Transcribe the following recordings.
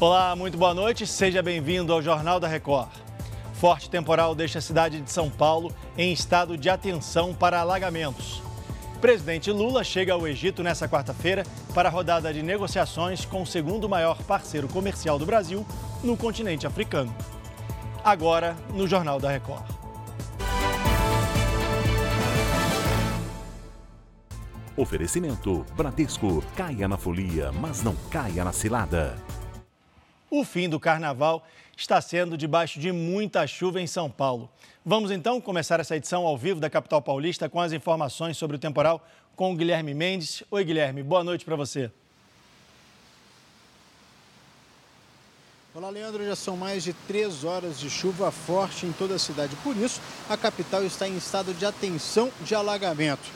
Olá, muito boa noite. Seja bem-vindo ao Jornal da Record. Forte temporal deixa a cidade de São Paulo em estado de atenção para alagamentos. Presidente Lula chega ao Egito nesta quarta-feira para a rodada de negociações com o segundo maior parceiro comercial do Brasil no continente africano. Agora, no Jornal da Record. Oferecimento Bradesco. Caia na folia, mas não caia na cilada. O fim do carnaval está sendo debaixo de muita chuva em São Paulo. Vamos então começar essa edição ao vivo da capital paulista com as informações sobre o temporal com o Guilherme Mendes. Oi, Guilherme, boa noite para você. Olá, Leandro. Já são mais de três horas de chuva forte em toda a cidade. Por isso, a capital está em estado de atenção de alagamento.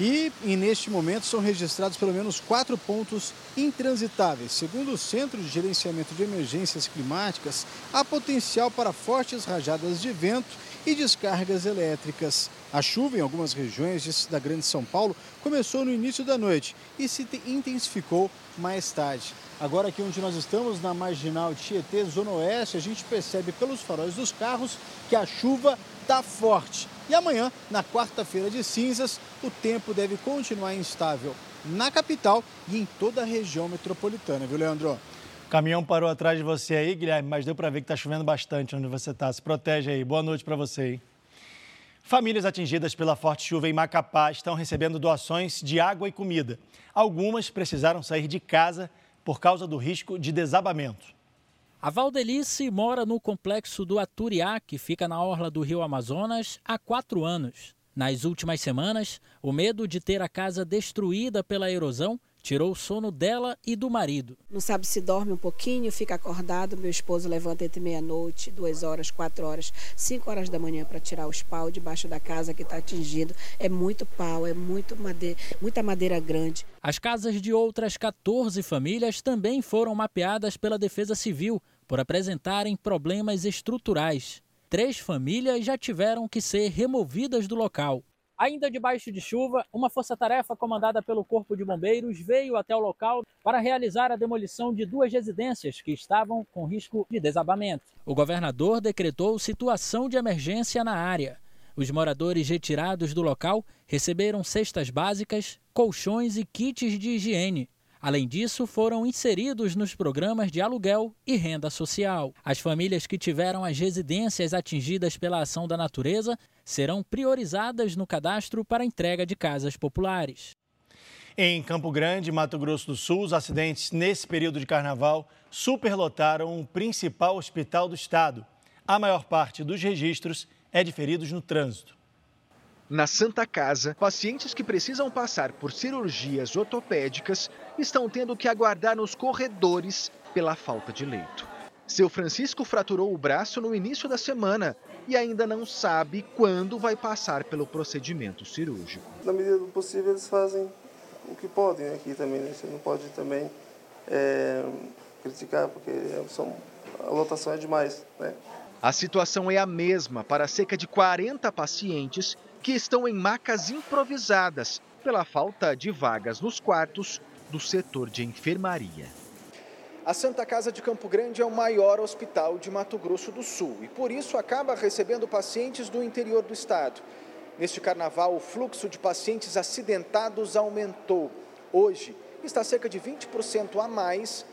E, e, neste momento são registrados pelo menos quatro pontos intransitáveis. Segundo o Centro de Gerenciamento de Emergências Climáticas, há potencial para fortes rajadas de vento e descargas elétricas. A chuva em algumas regiões da Grande São Paulo começou no início da noite e se intensificou mais tarde. Agora aqui onde nós estamos, na Marginal Tietê, Zona Oeste, a gente percebe pelos faróis dos carros que a chuva está forte. E amanhã, na quarta-feira de cinzas, o tempo deve continuar instável na capital e em toda a região metropolitana, viu, Leandro? O caminhão parou atrás de você aí, Guilherme, mas deu para ver que está chovendo bastante onde você está. Se protege aí. Boa noite para você. Hein? Famílias atingidas pela forte chuva em Macapá estão recebendo doações de água e comida. Algumas precisaram sair de casa por causa do risco de desabamento. A Valdelice mora no complexo do Aturiá, que fica na orla do rio Amazonas, há quatro anos. Nas últimas semanas, o medo de ter a casa destruída pela erosão tirou o sono dela e do marido. Não sabe se dorme um pouquinho, fica acordado. Meu esposo levanta entre meia-noite, duas horas, quatro horas, cinco horas da manhã para tirar os pau debaixo da casa que está atingido. É muito pau, é muito madeira, muita madeira grande. As casas de outras 14 famílias também foram mapeadas pela Defesa Civil por apresentarem problemas estruturais. Três famílias já tiveram que ser removidas do local. Ainda debaixo de chuva, uma força-tarefa comandada pelo Corpo de Bombeiros veio até o local para realizar a demolição de duas residências que estavam com risco de desabamento. O governador decretou situação de emergência na área. Os moradores retirados do local receberam cestas básicas, colchões e kits de higiene. Além disso, foram inseridos nos programas de aluguel e renda social. As famílias que tiveram as residências atingidas pela ação da natureza serão priorizadas no cadastro para entrega de casas populares. Em Campo Grande, Mato Grosso do Sul, os acidentes nesse período de carnaval superlotaram o principal hospital do estado. A maior parte dos registros é de feridos no trânsito. Na Santa Casa, pacientes que precisam passar por cirurgias ortopédicas estão tendo que aguardar nos corredores pela falta de leito. Seu Francisco fraturou o braço no início da semana e ainda não sabe quando vai passar pelo procedimento cirúrgico. Na medida do possível, eles fazem o que podem aqui também. Né? Você não pode também é, criticar, porque são, a lotação é demais. Né? A situação é a mesma para cerca de 40 pacientes que estão em macas improvisadas pela falta de vagas nos quartos do setor de enfermaria. A Santa Casa de Campo Grande é o maior hospital de Mato Grosso do Sul e por isso acaba recebendo pacientes do interior do estado. Neste carnaval, o fluxo de pacientes acidentados aumentou. Hoje, está cerca de 20% a mais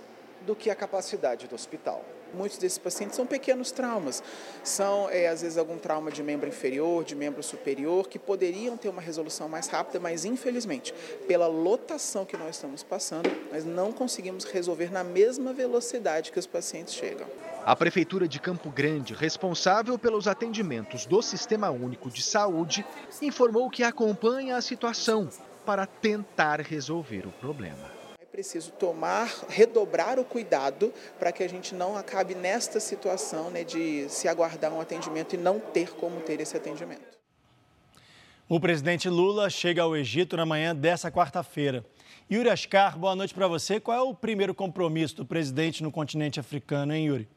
do que a capacidade do hospital. Muitos desses pacientes são pequenos traumas, são é, às vezes algum trauma de membro inferior, de membro superior, que poderiam ter uma resolução mais rápida, mas infelizmente, pela lotação que nós estamos passando, nós não conseguimos resolver na mesma velocidade que os pacientes chegam. A Prefeitura de Campo Grande, responsável pelos atendimentos do Sistema Único de Saúde, informou que acompanha a situação para tentar resolver o problema preciso tomar, redobrar o cuidado para que a gente não acabe nesta situação né, de se aguardar um atendimento e não ter como ter esse atendimento. O presidente Lula chega ao Egito na manhã dessa quarta-feira. Yuri Ascar, boa noite para você. Qual é o primeiro compromisso do presidente no continente africano, hein, Yuri?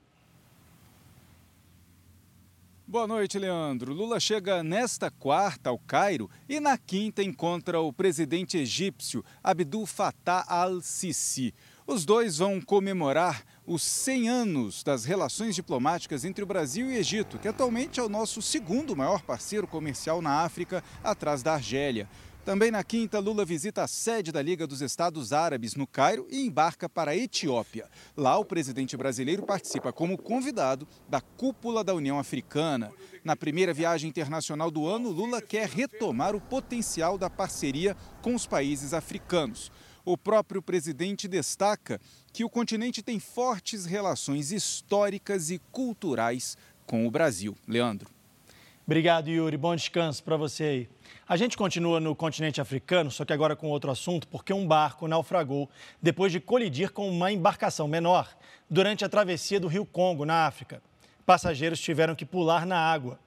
Boa noite, Leandro. Lula chega nesta quarta ao Cairo e na quinta encontra o presidente egípcio Abdul Fattah al-Sisi. Os dois vão comemorar os 100 anos das relações diplomáticas entre o Brasil e Egito, que atualmente é o nosso segundo maior parceiro comercial na África, atrás da Argélia. Também na quinta, Lula visita a sede da Liga dos Estados Árabes no Cairo e embarca para a Etiópia. Lá, o presidente brasileiro participa como convidado da cúpula da União Africana. Na primeira viagem internacional do ano, Lula quer retomar o potencial da parceria com os países africanos. O próprio presidente destaca que o continente tem fortes relações históricas e culturais com o Brasil. Leandro. Obrigado, Yuri. Bom descanso para você aí. A gente continua no continente africano, só que agora com outro assunto, porque um barco naufragou depois de colidir com uma embarcação menor durante a travessia do Rio Congo, na África. Passageiros tiveram que pular na água.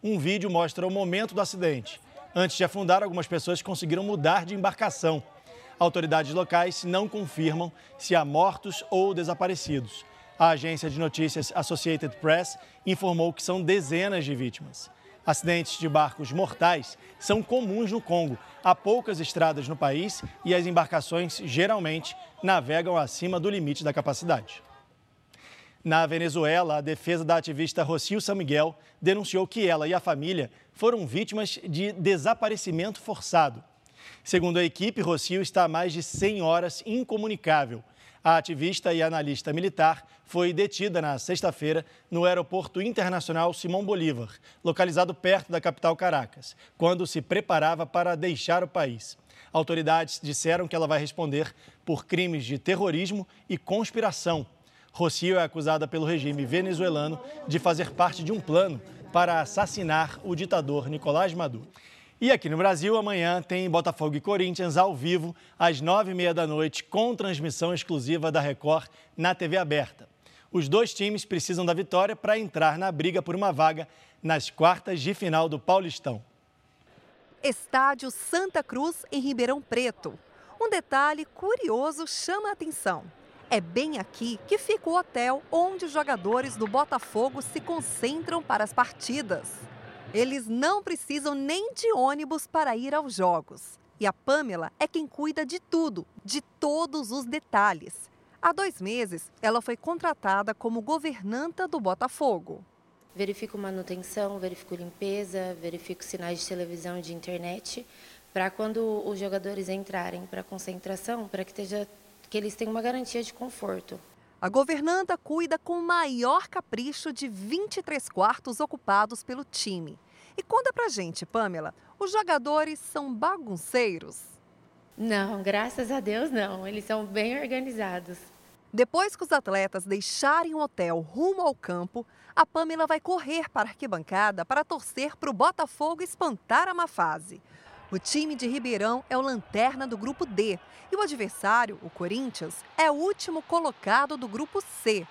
Um vídeo mostra o momento do acidente. Antes de afundar, algumas pessoas conseguiram mudar de embarcação. Autoridades locais não confirmam se há mortos ou desaparecidos. A agência de notícias Associated Press informou que são dezenas de vítimas. Acidentes de barcos mortais são comuns no Congo. Há poucas estradas no país e as embarcações geralmente navegam acima do limite da capacidade. Na Venezuela, a defesa da ativista Rocio San Miguel denunciou que ela e a família foram vítimas de desaparecimento forçado. Segundo a equipe, Rocio está há mais de 100 horas incomunicável. A ativista e analista militar foi detida na sexta-feira no Aeroporto Internacional Simão Bolívar, localizado perto da capital Caracas, quando se preparava para deixar o país. Autoridades disseram que ela vai responder por crimes de terrorismo e conspiração. Rocio é acusada pelo regime venezuelano de fazer parte de um plano para assassinar o ditador Nicolás Maduro. E aqui no Brasil, amanhã tem Botafogo e Corinthians ao vivo, às nove e meia da noite, com transmissão exclusiva da Record na TV aberta. Os dois times precisam da vitória para entrar na briga por uma vaga nas quartas de final do Paulistão. Estádio Santa Cruz, em Ribeirão Preto. Um detalhe curioso chama a atenção. É bem aqui que fica o hotel onde os jogadores do Botafogo se concentram para as partidas. Eles não precisam nem de ônibus para ir aos jogos. E a Pamela é quem cuida de tudo, de todos os detalhes. Há dois meses, ela foi contratada como governanta do Botafogo. Verifico manutenção, verifico limpeza, verifico sinais de televisão e de internet, para quando os jogadores entrarem para concentração, para que, que eles tenham uma garantia de conforto. A governanta cuida com o maior capricho de 23 quartos ocupados pelo time. E conta pra gente, Pamela, os jogadores são bagunceiros? Não, graças a Deus não. Eles são bem organizados. Depois que os atletas deixarem o hotel rumo ao campo, a Pamela vai correr para a arquibancada para torcer para o Botafogo espantar a má fase. O time de Ribeirão é o lanterna do grupo D e o adversário, o Corinthians, é o último colocado do grupo C.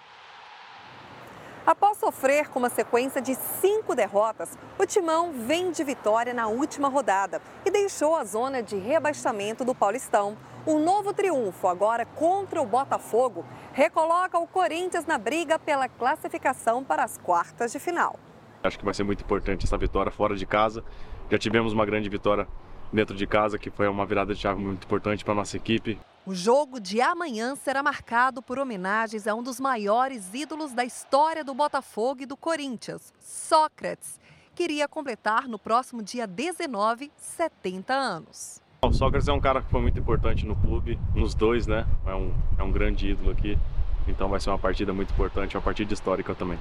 Após sofrer com uma sequência de cinco derrotas, o Timão vem de vitória na última rodada e deixou a zona de rebaixamento do Paulistão. Um novo triunfo agora contra o Botafogo recoloca o Corinthians na briga pela classificação para as quartas de final. Acho que vai ser muito importante essa vitória fora de casa. Já tivemos uma grande vitória dentro de casa, que foi uma virada de chave muito importante para a nossa equipe. O jogo de amanhã será marcado por homenagens a um dos maiores ídolos da história do Botafogo e do Corinthians, Sócrates. Queria completar no próximo dia 19 70 anos. O Sócrates é um cara que foi muito importante no clube, nos dois, né? É um, é um grande ídolo aqui. Então vai ser uma partida muito importante, uma partida histórica também.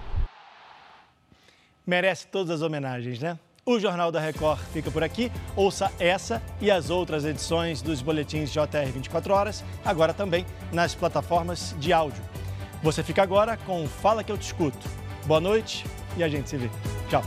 Merece todas as homenagens, né? O Jornal da Record fica por aqui. Ouça essa e as outras edições dos boletins JR 24 horas, agora também nas plataformas de áudio. Você fica agora com Fala que eu te escuto. Boa noite e a gente se vê. Tchau.